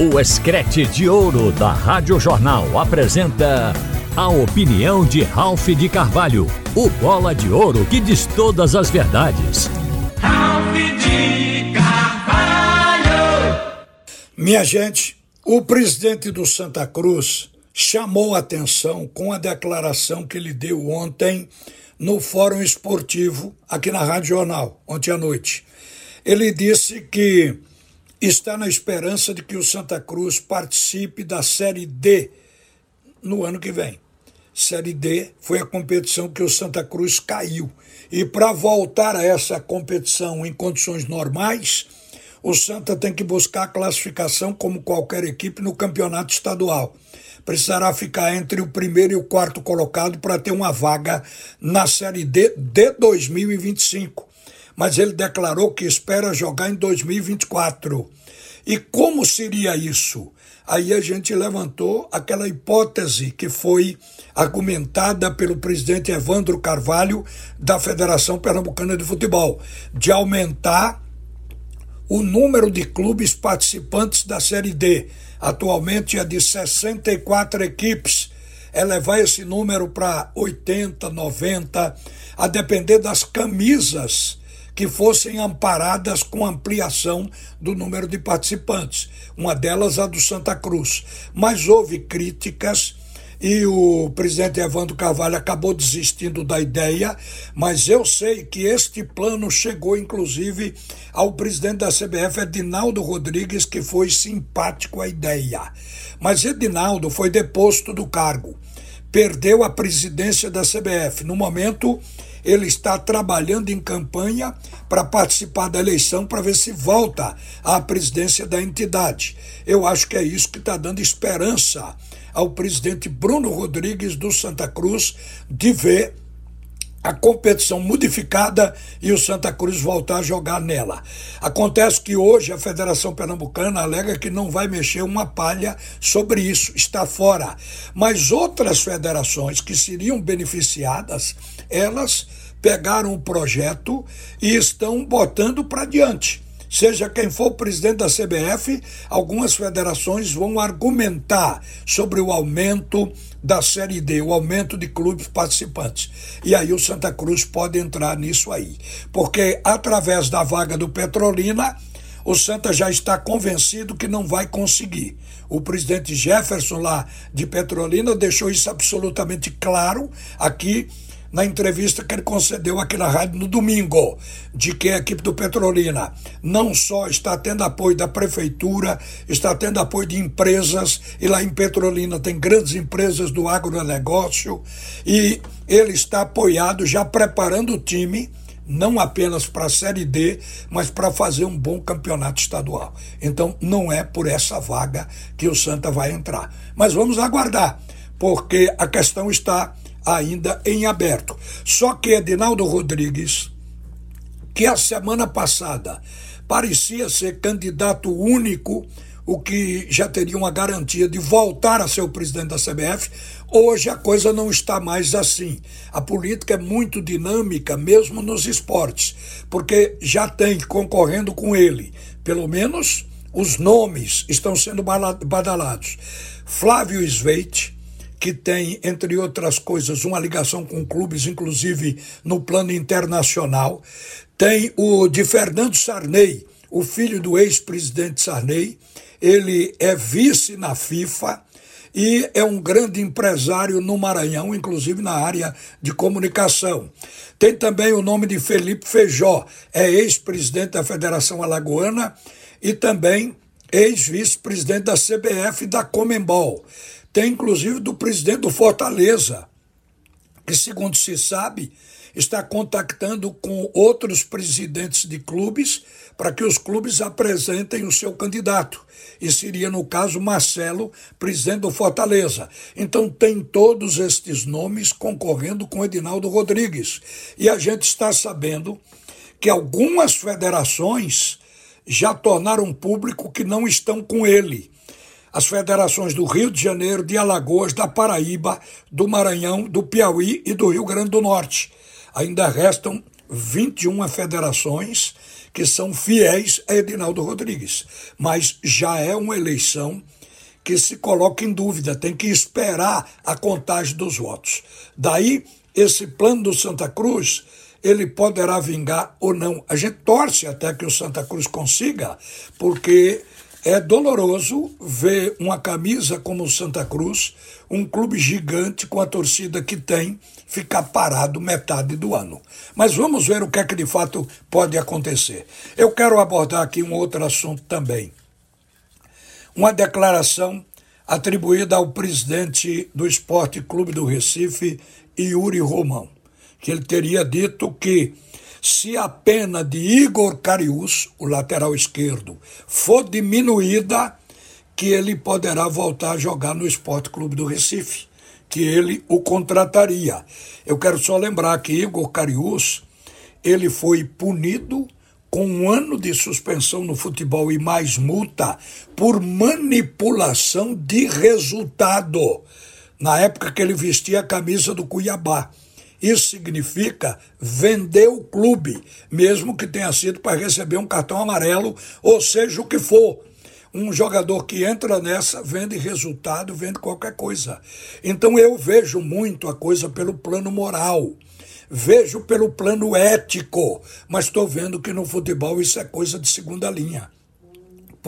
O Escrete de Ouro da Rádio Jornal apresenta a opinião de Ralph de Carvalho, o bola de ouro que diz todas as verdades. Ralph de Carvalho! Minha gente, o presidente do Santa Cruz chamou a atenção com a declaração que ele deu ontem no Fórum Esportivo, aqui na Rádio Jornal, ontem à noite. Ele disse que está na esperança de que o Santa Cruz participe da Série D no ano que vem. Série D foi a competição que o Santa Cruz caiu. E para voltar a essa competição em condições normais, o Santa tem que buscar a classificação como qualquer equipe no campeonato estadual. Precisará ficar entre o primeiro e o quarto colocado para ter uma vaga na Série D de 2025 mas ele declarou que espera jogar em 2024. E como seria isso? Aí a gente levantou aquela hipótese que foi argumentada pelo presidente Evandro Carvalho da Federação Pernambucana de Futebol, de aumentar o número de clubes participantes da Série D. Atualmente é de 64 equipes. Elevar esse número para 80, 90, a depender das camisas que fossem amparadas com ampliação do número de participantes, uma delas a do Santa Cruz. Mas houve críticas e o presidente Evandro Carvalho acabou desistindo da ideia, mas eu sei que este plano chegou inclusive ao presidente da CBF, Edinaldo Rodrigues, que foi simpático à ideia. Mas Edinaldo foi deposto do cargo, perdeu a presidência da CBF. No momento, ele está trabalhando em campanha para participar da eleição para ver se volta à presidência da entidade. Eu acho que é isso que está dando esperança ao presidente Bruno Rodrigues do Santa Cruz de ver a competição modificada e o Santa Cruz voltar a jogar nela. Acontece que hoje a Federação Pernambucana alega que não vai mexer uma palha sobre isso, está fora. Mas outras federações que seriam beneficiadas, elas pegaram o projeto e estão botando para diante seja quem for presidente da CBF, algumas federações vão argumentar sobre o aumento da Série D, o aumento de clubes participantes. E aí o Santa Cruz pode entrar nisso aí. Porque através da vaga do Petrolina, o Santa já está convencido que não vai conseguir. O presidente Jefferson lá de Petrolina deixou isso absolutamente claro aqui na entrevista que ele concedeu aqui na rádio no domingo, de que a equipe do Petrolina não só está tendo apoio da prefeitura, está tendo apoio de empresas, e lá em Petrolina tem grandes empresas do agronegócio, e ele está apoiado, já preparando o time não apenas para a Série D, mas para fazer um bom campeonato estadual. Então, não é por essa vaga que o Santa vai entrar. Mas vamos aguardar, porque a questão está ainda em aberto. Só que Edinaldo Rodrigues, que a semana passada parecia ser candidato único, o que já teria uma garantia de voltar a ser o presidente da CBF, hoje a coisa não está mais assim. A política é muito dinâmica, mesmo nos esportes, porque já tem concorrendo com ele, pelo menos os nomes estão sendo badalados. Flávio Sveite, que tem, entre outras coisas, uma ligação com clubes, inclusive no plano internacional. Tem o de Fernando Sarney, o filho do ex-presidente Sarney. Ele é vice na FIFA e é um grande empresário no Maranhão, inclusive na área de comunicação. Tem também o nome de Felipe Feijó, é ex-presidente da Federação Alagoana e também ex-vice-presidente da CBF e da Comembol. Tem inclusive do presidente do Fortaleza, que, segundo se sabe, está contactando com outros presidentes de clubes para que os clubes apresentem o seu candidato. E seria, no caso, Marcelo, presidente do Fortaleza. Então, tem todos estes nomes concorrendo com Edinaldo Rodrigues. E a gente está sabendo que algumas federações já tornaram público que não estão com ele as federações do Rio de Janeiro, de Alagoas, da Paraíba, do Maranhão, do Piauí e do Rio Grande do Norte. Ainda restam 21 federações que são fiéis a Edinaldo Rodrigues. Mas já é uma eleição que se coloca em dúvida, tem que esperar a contagem dos votos. Daí, esse plano do Santa Cruz, ele poderá vingar ou não. A gente torce até que o Santa Cruz consiga, porque é doloroso ver uma camisa como o Santa Cruz, um clube gigante com a torcida que tem, ficar parado metade do ano. Mas vamos ver o que é que de fato pode acontecer. Eu quero abordar aqui um outro assunto também. Uma declaração atribuída ao presidente do Esporte Clube do Recife, Yuri Romão, que ele teria dito que se a pena de Igor Carius, o lateral esquerdo, for diminuída, que ele poderá voltar a jogar no Esporte Clube do Recife, que ele o contrataria. Eu quero só lembrar que Igor Carius, ele foi punido com um ano de suspensão no futebol e mais multa por manipulação de resultado, na época que ele vestia a camisa do Cuiabá. Isso significa vender o clube, mesmo que tenha sido para receber um cartão amarelo, ou seja o que for. Um jogador que entra nessa vende resultado, vende qualquer coisa. Então eu vejo muito a coisa pelo plano moral. Vejo pelo plano ético, mas estou vendo que no futebol isso é coisa de segunda linha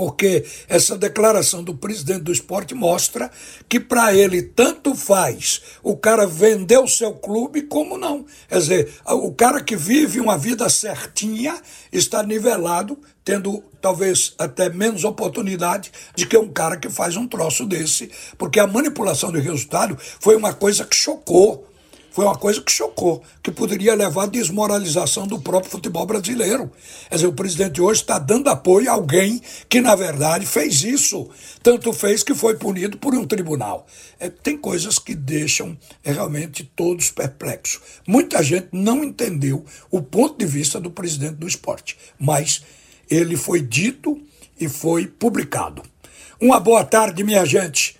porque essa declaração do presidente do esporte mostra que para ele tanto faz o cara vender o seu clube como não. Quer dizer, o cara que vive uma vida certinha está nivelado, tendo talvez até menos oportunidade de que um cara que faz um troço desse, porque a manipulação do resultado foi uma coisa que chocou foi uma coisa que chocou, que poderia levar à desmoralização do próprio futebol brasileiro. Quer dizer, o presidente hoje está dando apoio a alguém que, na verdade, fez isso. Tanto fez que foi punido por um tribunal. É, tem coisas que deixam é, realmente todos perplexos. Muita gente não entendeu o ponto de vista do presidente do esporte, mas ele foi dito e foi publicado. Uma boa tarde, minha gente.